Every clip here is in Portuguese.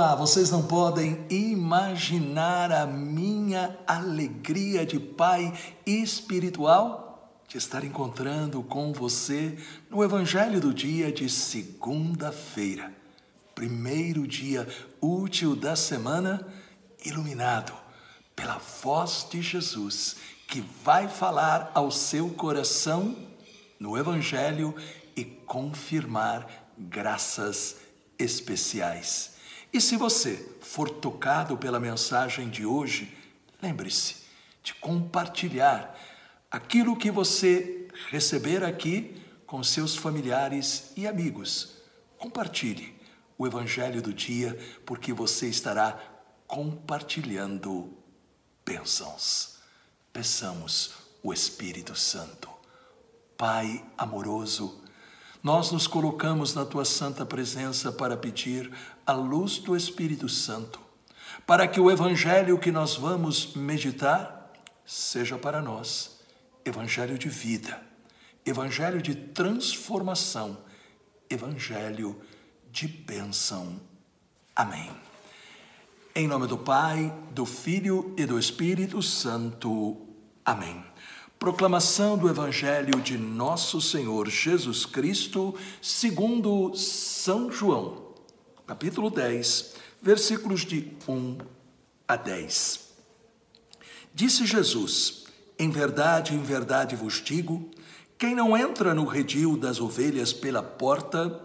Olá, vocês não podem imaginar a minha alegria de pai espiritual de estar encontrando com você no Evangelho do dia de segunda-feira, primeiro dia útil da semana, iluminado pela voz de Jesus que vai falar ao seu coração no Evangelho e confirmar graças especiais. E se você for tocado pela mensagem de hoje, lembre-se de compartilhar aquilo que você receber aqui com seus familiares e amigos. Compartilhe o Evangelho do dia, porque você estará compartilhando bênçãos. Peçamos o Espírito Santo. Pai amoroso, nós nos colocamos na tua santa presença para pedir a luz do Espírito Santo, para que o evangelho que nós vamos meditar seja para nós evangelho de vida, evangelho de transformação, evangelho de bênção. Amém. Em nome do Pai, do Filho e do Espírito Santo. Amém. Proclamação do Evangelho de Nosso Senhor Jesus Cristo, segundo São João, capítulo 10, versículos de 1 a 10. Disse Jesus: Em verdade, em verdade vos digo, quem não entra no redil das ovelhas pela porta,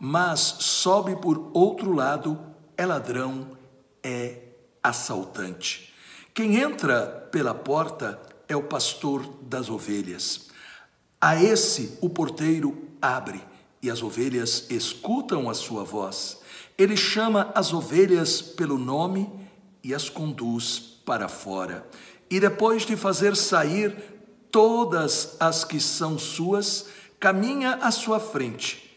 mas sobe por outro lado, é ladrão, é assaltante. Quem entra pela porta é o pastor das ovelhas. A esse o porteiro abre e as ovelhas escutam a sua voz. Ele chama as ovelhas pelo nome e as conduz para fora. E depois de fazer sair todas as que são suas, caminha à sua frente.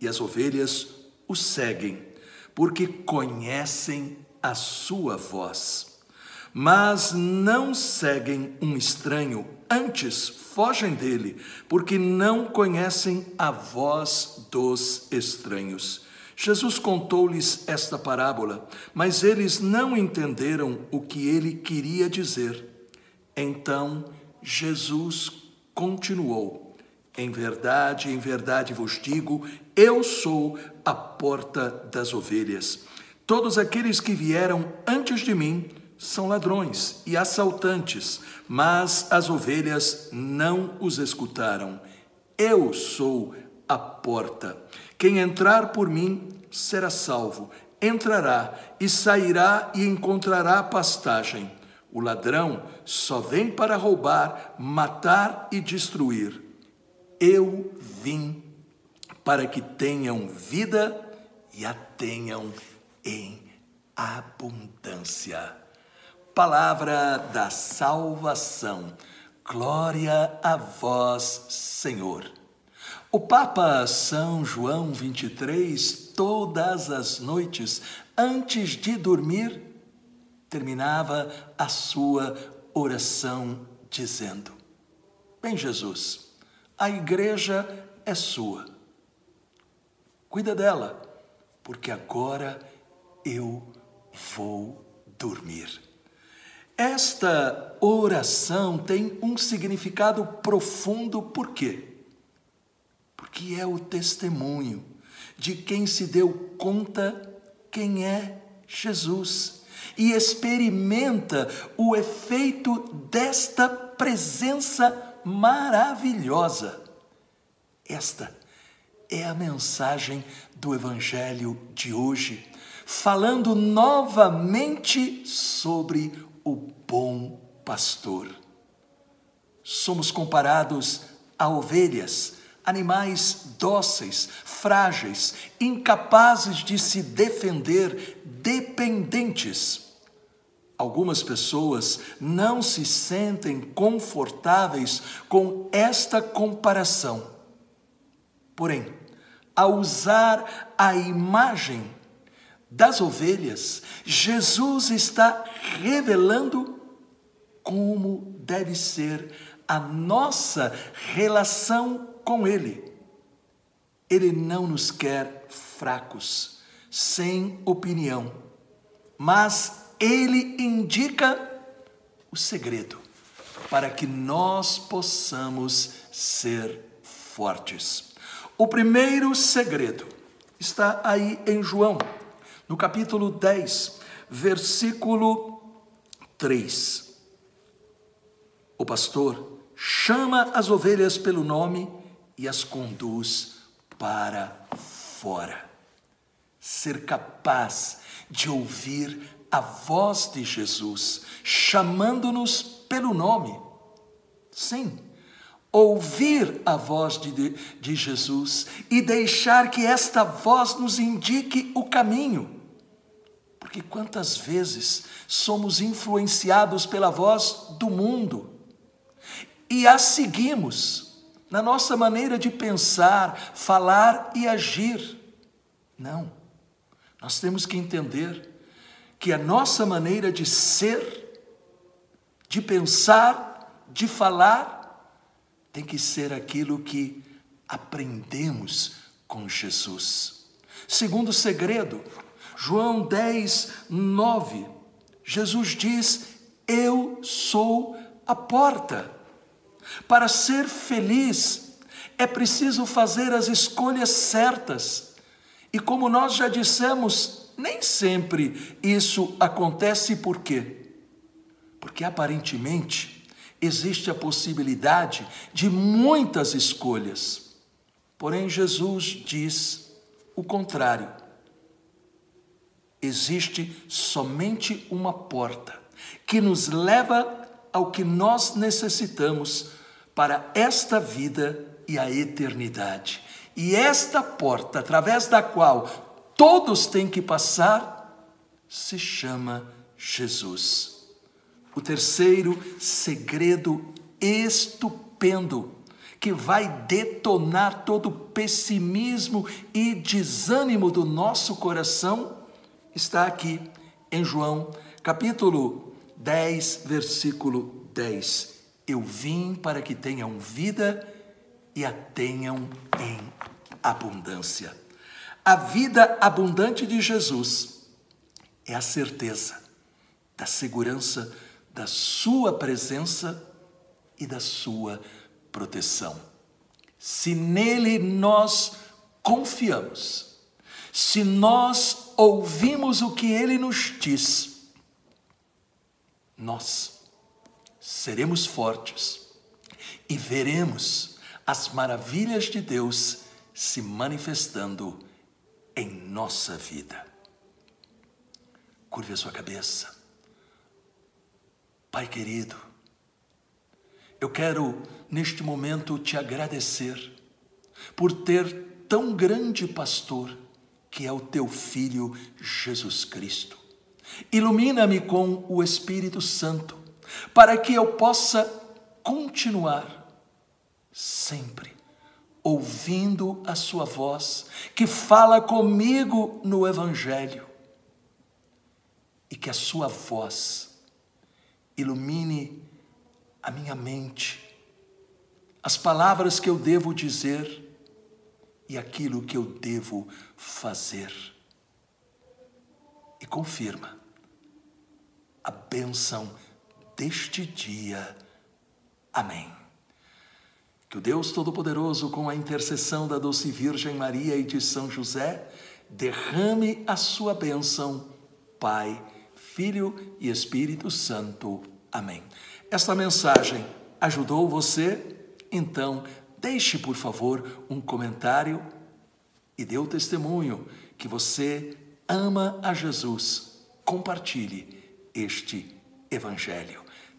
E as ovelhas o seguem, porque conhecem a sua voz mas não seguem um estranho, antes fogem dele, porque não conhecem a voz dos estranhos. Jesus contou-lhes esta parábola, mas eles não entenderam o que ele queria dizer. Então Jesus continuou: Em verdade, em verdade vos digo, eu sou a porta das ovelhas. Todos aqueles que vieram antes de mim são ladrões e assaltantes, mas as ovelhas não os escutaram. Eu sou a porta. Quem entrar por mim será salvo. Entrará e sairá e encontrará pastagem. O ladrão só vem para roubar, matar e destruir. Eu vim para que tenham vida e a tenham em abundância palavra da salvação. Glória a vós, Senhor. O Papa São João 23, todas as noites, antes de dormir, terminava a sua oração dizendo: Bem, Jesus, a igreja é sua. Cuida dela, porque agora eu vou dormir. Esta oração tem um significado profundo, por quê? Porque é o testemunho de quem se deu conta quem é Jesus e experimenta o efeito desta presença maravilhosa. Esta é a mensagem do Evangelho de hoje, falando novamente sobre o bom pastor. Somos comparados a ovelhas, animais dóceis, frágeis, incapazes de se defender, dependentes. Algumas pessoas não se sentem confortáveis com esta comparação. Porém, ao usar a imagem das ovelhas, Jesus está revelando como deve ser a nossa relação com Ele. Ele não nos quer fracos, sem opinião, mas ele indica o segredo para que nós possamos ser fortes. O primeiro segredo está aí em João, no capítulo 10, versículo 3. O pastor chama as ovelhas pelo nome e as conduz para fora. Ser capaz de ouvir a voz de Jesus, chamando-nos pelo nome. Sim, ouvir a voz de, de Jesus e deixar que esta voz nos indique o caminho. Porque quantas vezes somos influenciados pela voz do mundo e a seguimos na nossa maneira de pensar, falar e agir. Não. Nós temos que entender que a nossa maneira de ser, de pensar, de falar, tem que ser aquilo que aprendemos com Jesus. Segundo segredo, João 10, 9, Jesus diz: Eu sou a porta. Para ser feliz, é preciso fazer as escolhas certas. E como nós já dissemos, nem sempre isso acontece por quê? Porque aparentemente existe a possibilidade de muitas escolhas. Porém, Jesus diz o contrário. Existe somente uma porta que nos leva ao que nós necessitamos para esta vida e a eternidade. E esta porta, através da qual todos têm que passar, se chama Jesus. O terceiro segredo estupendo que vai detonar todo o pessimismo e desânimo do nosso coração está aqui em João, capítulo 10, versículo 10. Eu vim para que tenham vida e a tenham em abundância. A vida abundante de Jesus é a certeza da segurança da Sua presença e da Sua proteção. Se nele nós confiamos, se nós ouvimos o que ele nos diz, nós seremos fortes e veremos as maravilhas de Deus se manifestando em nossa vida. Curve a sua cabeça. Pai querido, eu quero neste momento te agradecer por ter tão grande pastor que é o teu filho Jesus Cristo. Ilumina-me com o Espírito Santo para que eu possa continuar sempre ouvindo a sua voz, que fala comigo no Evangelho, e que a sua voz ilumine a minha mente, as palavras que eu devo dizer e aquilo que eu devo fazer. E confirma a bênção deste dia. Amém. Que o Deus Todo-Poderoso, com a intercessão da doce Virgem Maria e de São José, derrame a sua bênção, Pai, Filho e Espírito Santo. Amém. Esta mensagem ajudou você? Então, deixe, por favor, um comentário e dê o testemunho que você ama a Jesus. Compartilhe este Evangelho.